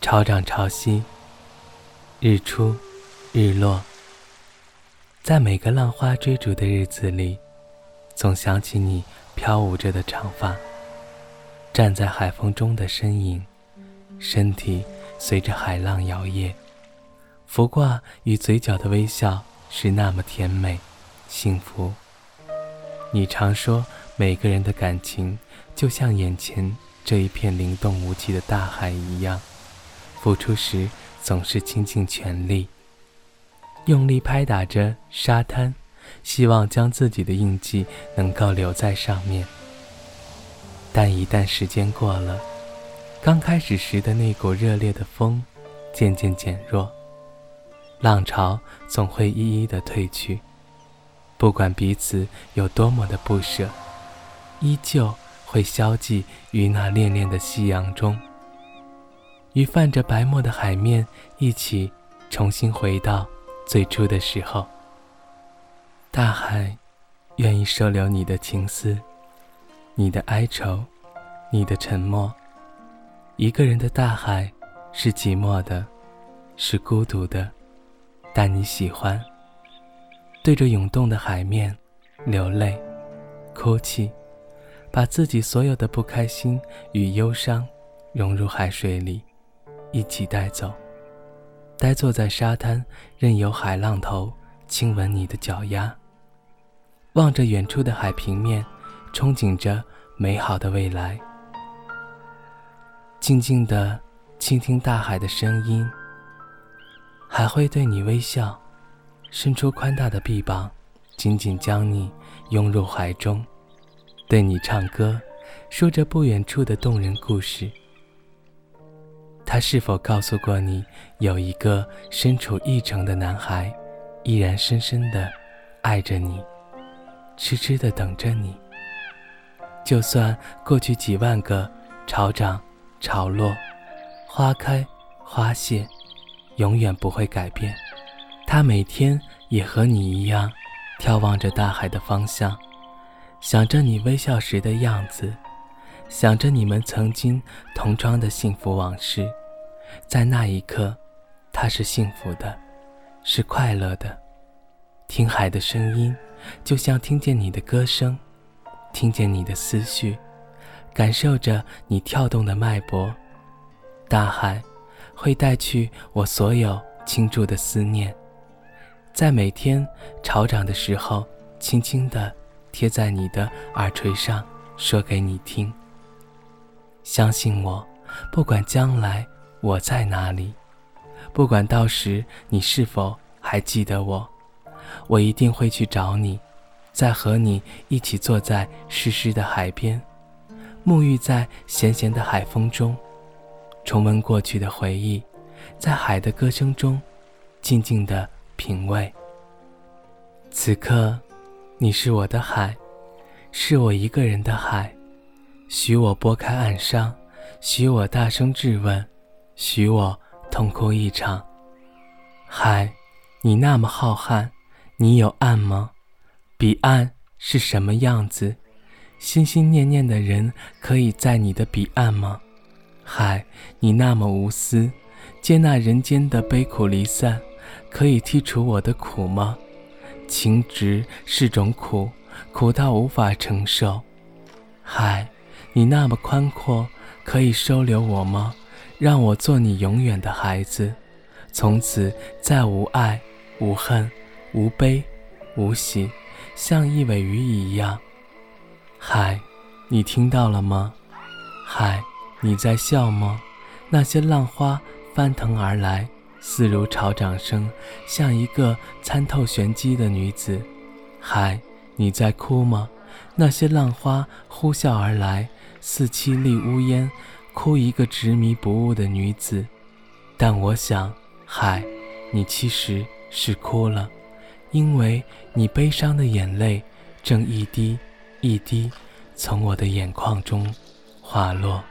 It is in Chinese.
潮涨潮汐，日出，日落，在每个浪花追逐的日子里，总想起你飘舞着的长发，站在海风中的身影，身体随着海浪摇曳，浮挂与嘴角的微笑是那么甜美，幸福。你常说，每个人的感情就像眼前这一片灵动无际的大海一样。付出时总是倾尽全力，用力拍打着沙滩，希望将自己的印记能够留在上面。但一旦时间过了，刚开始时的那股热烈的风渐渐减弱，浪潮总会一一的退去。不管彼此有多么的不舍，依旧会消寂于那恋恋的夕阳中。与泛着白沫的海面一起，重新回到最初的时候。大海，愿意收留你的情思，你的哀愁，你的沉默。一个人的大海，是寂寞的，是孤独的，但你喜欢。对着涌动的海面，流泪，哭泣，把自己所有的不开心与忧伤融入海水里。一起带走，呆坐在沙滩，任由海浪头亲吻你的脚丫。望着远处的海平面，憧憬着美好的未来。静静的倾听大海的声音，还会对你微笑，伸出宽大的臂膀，紧紧将你拥入怀中，对你唱歌，说着不远处的动人故事。他是否告诉过你，有一个身处异城的男孩，依然深深的爱着你，痴痴的等着你。就算过去几万个潮涨潮落，花开花谢，永远不会改变。他每天也和你一样，眺望着大海的方向，想着你微笑时的样子，想着你们曾经同窗的幸福往事。在那一刻，他是幸福的，是快乐的。听海的声音，就像听见你的歌声，听见你的思绪，感受着你跳动的脉搏。大海会带去我所有倾注的思念，在每天潮涨的时候，轻轻地贴在你的耳垂上，说给你听。相信我，不管将来。我在哪里？不管到时你是否还记得我，我一定会去找你，再和你一起坐在湿湿的海边，沐浴在咸咸的海风中，重温过去的回忆，在海的歌声中，静静的品味。此刻，你是我的海，是我一个人的海，许我拨开岸上，许我大声质问。许我痛哭一场。海，你那么浩瀚，你有岸吗？彼岸是什么样子？心心念念的人可以在你的彼岸吗？海，你那么无私，接纳人间的悲苦离散，可以剔除我的苦吗？情执是种苦，苦到无法承受。海，你那么宽阔，可以收留我吗？让我做你永远的孩子，从此再无爱、无恨、无悲、无喜，像一尾鱼一样。海，你听到了吗？海，你在笑吗？那些浪花翻腾而来，似如潮涨声，像一个参透玄机的女子。海，你在哭吗？那些浪花呼啸而来，似凄厉呜咽。哭一个执迷不悟的女子，但我想，海，你其实是哭了，因为你悲伤的眼泪正一滴一滴从我的眼眶中滑落。